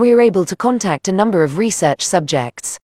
we were able to contact a number of research subjects.